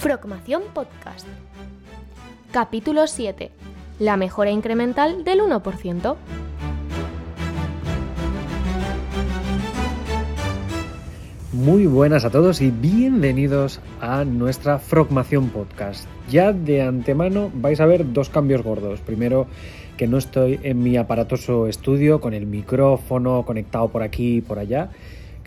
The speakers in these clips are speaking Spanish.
Frogmación Podcast. Capítulo 7. La mejora incremental del 1%. Muy buenas a todos y bienvenidos a nuestra Frogmación Podcast. Ya de antemano vais a ver dos cambios gordos. Primero, que no estoy en mi aparatoso estudio con el micrófono conectado por aquí y por allá,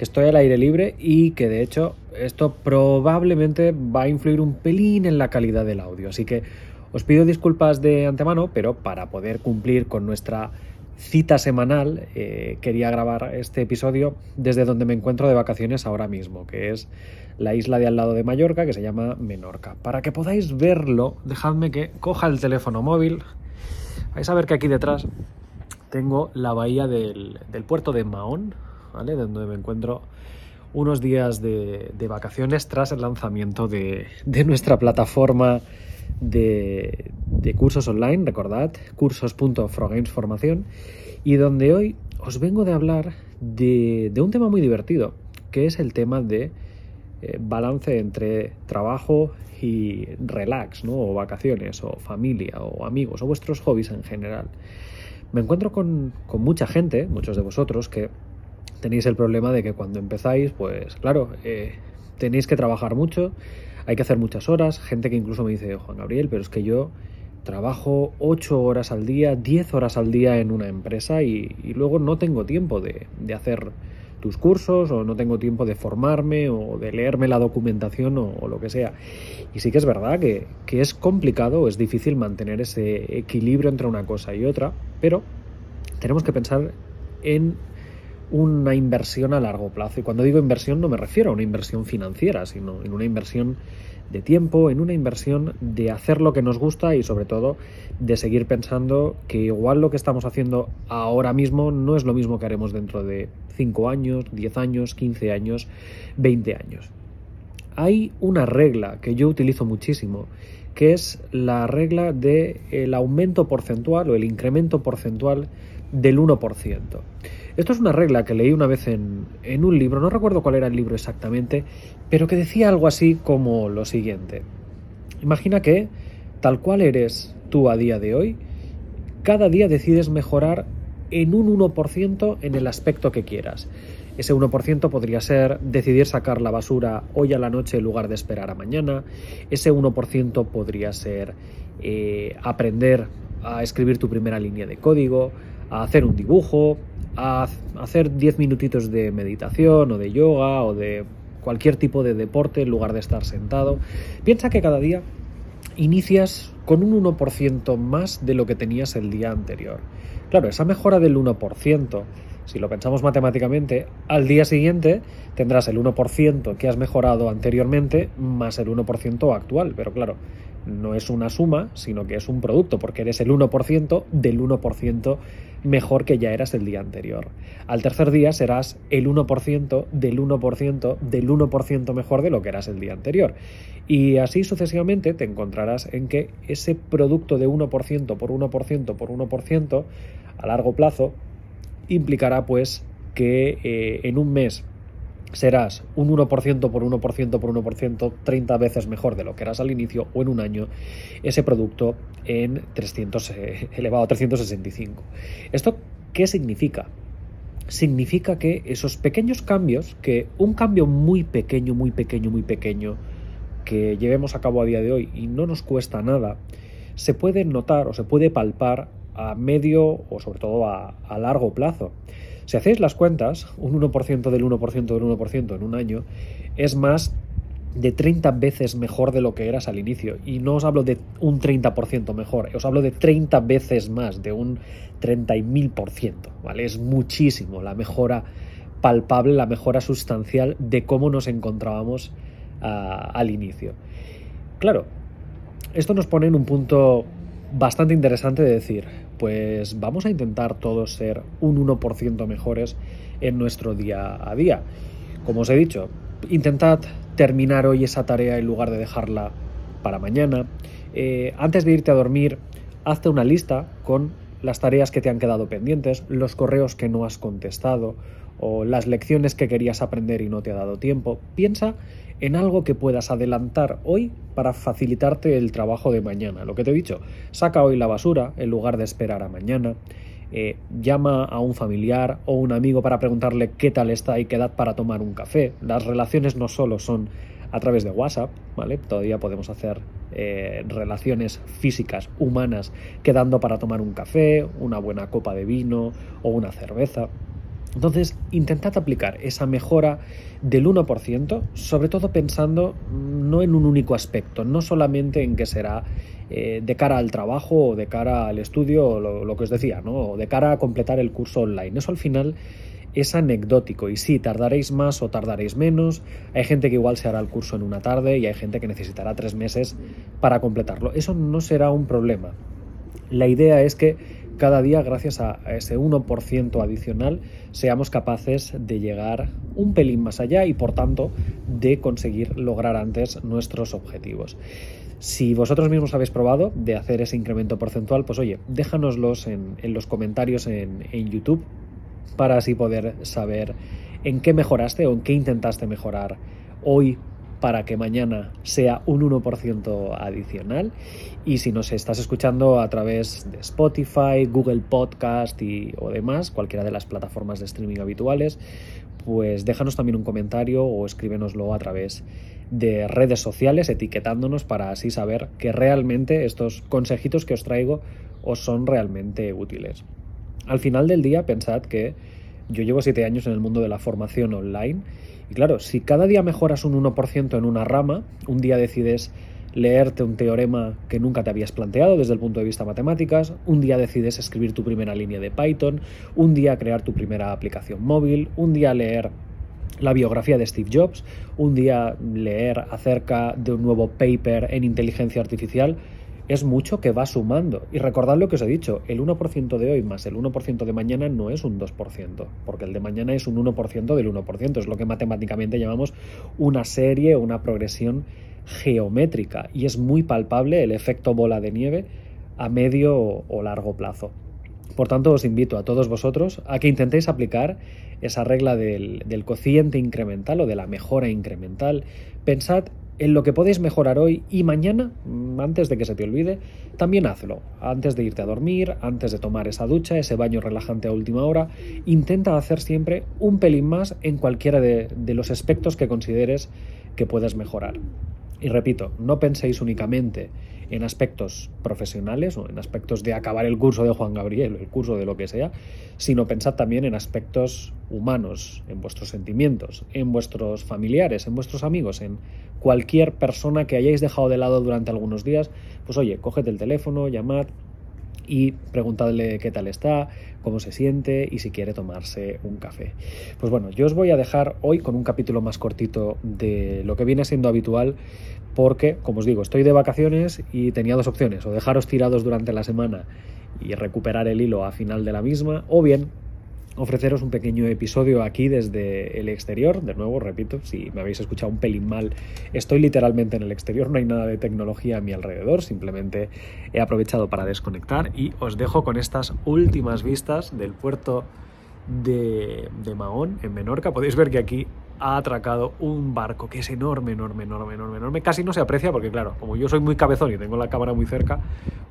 estoy al aire libre y que de hecho esto probablemente va a influir un pelín en la calidad del audio. Así que os pido disculpas de antemano, pero para poder cumplir con nuestra cita semanal, eh, quería grabar este episodio desde donde me encuentro de vacaciones ahora mismo, que es la isla de al lado de Mallorca, que se llama Menorca. Para que podáis verlo, dejadme que coja el teléfono móvil. Vais a ver que aquí detrás tengo la bahía del, puerto de Mahón, Donde me encuentro unos días de, vacaciones tras el lanzamiento de, nuestra plataforma de, cursos online, recordad, cursos.frogamesformación, y donde hoy os vengo de hablar de, un tema muy divertido, que es el tema de eh, balance entre trabajo y relax, ¿no? o vacaciones, o familia, o amigos, o vuestros hobbies en general. Me encuentro con, mucha gente, muchos de vosotros, que tenéis el problema de que cuando empezáis, pues claro, eh, tenéis que trabajar mucho, hay que hacer muchas horas, gente que incluso me dice, Juan Gabriel, pero es que yo trabajo 8 horas al día, 10 horas al día en una empresa y, luego no tengo tiempo de, hacer tus cursos o no tengo tiempo de formarme o de leerme la documentación o, lo que sea. Y sí que es verdad que, que es complicado, es difícil mantener ese equilibrio entre una cosa y otra, pero tenemos que pensar en una inversión a largo plazo. Y cuando digo inversión no me refiero a una inversión financiera, sino en una inversión de tiempo, en una inversión de hacer lo que nos gusta y sobre todo de seguir pensando que igual lo que estamos haciendo ahora mismo no es lo mismo que haremos dentro de 5 años, 10 años, 15 años, 20 años. Hay una regla que yo utilizo muchísimo, que es la regla del aumento porcentual o el incremento porcentual del 1%. Esto es una regla que leí una vez en, un libro, no recuerdo cuál era el libro exactamente, pero que decía algo así como lo siguiente. Imagina que, tal cual eres tú a día de hoy, cada día decides mejorar en un 1% en el aspecto que quieras. Ese 1% podría ser decidir sacar la basura hoy a la noche en lugar de esperar a mañana. Ese 1% podría ser eh, aprender a escribir tu primera línea de código, a hacer un dibujo, a hacer 10 minutitos de meditación o de yoga o de cualquier tipo de deporte en lugar de estar sentado. Piensa que cada día inicias con un 1% más de lo que tenías el día anterior. Claro, esa mejora del 1%, si lo pensamos matemáticamente, al día siguiente tendrás el 1% que has mejorado anteriormente más el 1% actual. Pero claro, no es una suma, sino que es un producto, porque eres el 1% del 1% mejor que ya eras el día anterior. Al tercer día serás el 1% del 1% del 1% mejor de lo que eras el día anterior. Y así sucesivamente te encontrarás en que ese producto de 1% por 1% por 1% a largo plazo implicará pues que eh, en un mes serás un 1% por 1% por 1% 30 veces mejor de lo que eras al inicio o en un año ese producto en 300 eh, elevado a 365. ¿Esto qué significa? Significa que esos pequeños cambios, que un cambio muy pequeño, muy pequeño, muy pequeño, que llevemos a cabo a día de hoy y no nos cuesta nada, se puede notar o se puede palpar a medio o sobre todo a, largo plazo. Si hacéis las cuentas, un 1% del 1% del 1% en un año es más de 30 veces mejor de lo que eras al inicio. Y no os hablo de un 30% mejor, os hablo de 30 veces más, de un 30.000%, ¿vale? Es muchísimo la mejora palpable, la mejora sustancial de cómo nos encontrábamos al inicio. Claro, esto nos pone en un punto bastante interesante de decir, pues vamos a intentar todos ser un 1% mejores en nuestro día a día. Como os he dicho, intentad terminar hoy esa tarea en lugar de dejarla para mañana. Eh, antes de irte a dormir, hazte una lista con las tareas que te han quedado pendientes, los correos que no has contestado o las lecciones que querías aprender y no te ha dado tiempo. Piensa en algo que puedas adelantar hoy para facilitarte el trabajo de mañana. Lo que te he dicho, saca hoy la basura en lugar de esperar a mañana. Eh, llama a un familiar o un amigo para preguntarle qué tal está y qué edad para tomar un café. Las relaciones no solo son a través de WhatsApp, ¿vale? Todavía podemos hacer eh, relaciones físicas, humanas, quedando para tomar un café, una buena copa de vino o una cerveza. Entonces, intentad aplicar esa mejora del 1%, sobre todo pensando no en un único aspecto, no solamente en que será eh, de cara al trabajo o de cara al estudio, o lo, que os decía, ¿no? o de cara a completar el curso online. Eso al final es anecdótico y sí, tardaréis más o tardaréis menos. Hay gente que igual se hará el curso en una tarde y hay gente que necesitará tres meses para completarlo. Eso no será un problema. La idea es que cada día, gracias a ese 1% adicional, seamos capaces de llegar un pelín más allá y, por tanto, de conseguir lograr antes nuestros objetivos. Si vosotros mismos habéis probado de hacer ese incremento porcentual, pues oye, déjanoslos en, los comentarios en, en YouTube para así poder saber en qué mejoraste o en qué intentaste mejorar hoy para que mañana sea un 1% adicional. Y si nos estás escuchando a través de Spotify, Google Podcast y, o demás, cualquiera de las plataformas de streaming habituales, pues déjanos también un comentario o escríbenoslo a través de redes sociales etiquetándonos para así saber que realmente estos consejitos que os traigo os son realmente útiles. Al final del día pensad que yo llevo siete años en el mundo de la formación online y claro, si cada día mejoras un 1% en una rama, un día decides leerte un teorema que nunca te habías planteado desde el punto de vista matemáticas, un día decides escribir tu primera línea de Python, un día crear tu primera aplicación móvil, un día leer la biografía de Steve Jobs, un día leer acerca de un nuevo paper en inteligencia artificial, es mucho que va sumando. Y recordad lo que os he dicho, el 1% de hoy más el 1% de mañana no es un 2%, porque el de mañana es un 1% del 1%, es lo que matemáticamente llamamos una serie o una progresión geométrica y es muy palpable el efecto bola de nieve a medio o largo plazo. Por tanto, os invito a todos vosotros a que intentéis aplicar esa regla del, del cociente incremental o de la mejora incremental. Pensad en lo que podéis mejorar hoy y mañana, mm, antes de que se te olvide, también hazlo. Antes de irte a dormir, antes de tomar esa ducha, ese baño relajante a última hora, intenta hacer siempre un pelín más en cualquiera de, de los aspectos que consideres que puedes mejorar. Y repito, no penséis únicamente en aspectos profesionales o en aspectos de acabar el curso de Juan Gabriel, el curso de lo que sea, sino pensad también en aspectos humanos, en vuestros sentimientos, en vuestros familiares, en vuestros amigos, en cualquier persona que hayáis dejado de lado durante algunos días, pues oye, cógete el teléfono, llamad y preguntadle qué tal está, cómo se siente y si quiere tomarse un café. Pues bueno, yo os voy a dejar hoy con un capítulo más cortito de lo que viene siendo habitual porque, como os digo, estoy de vacaciones y tenía dos opciones, o dejaros tirados durante la semana y recuperar el hilo a final de la misma, o bien ofreceros un pequeño episodio aquí desde el exterior. De nuevo, repito, si me habéis escuchado un pelín mal, estoy literalmente en el exterior, no hay nada de tecnología a mi alrededor, simplemente he aprovechado para desconectar y os dejo con estas últimas vistas del puerto de, de Mahón, en Menorca. Podéis ver que aquí ha atracado un barco que es enorme, enorme, enorme, enorme, enorme. Casi no se aprecia porque, claro, como yo soy muy cabezón y tengo la cámara muy cerca,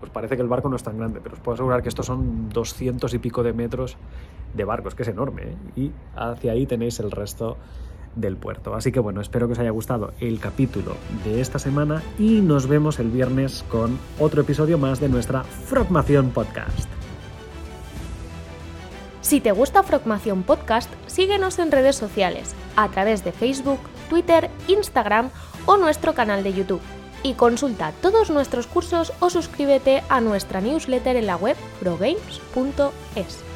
pues parece que el barco no es tan grande, pero os puedo asegurar que estos son 200 y pico de metros de barcos, que es enorme, ¿eh? y hacia ahí tenéis el resto del puerto. Así que bueno, espero que os haya gustado el capítulo de esta semana y nos vemos el viernes con otro episodio más de nuestra Frogmación Podcast. Si te gusta Frogmación Podcast, síguenos en redes sociales, a través de Facebook, Twitter, Instagram o nuestro canal de YouTube. Y consulta todos nuestros cursos o suscríbete a nuestra newsletter en la web progames.es.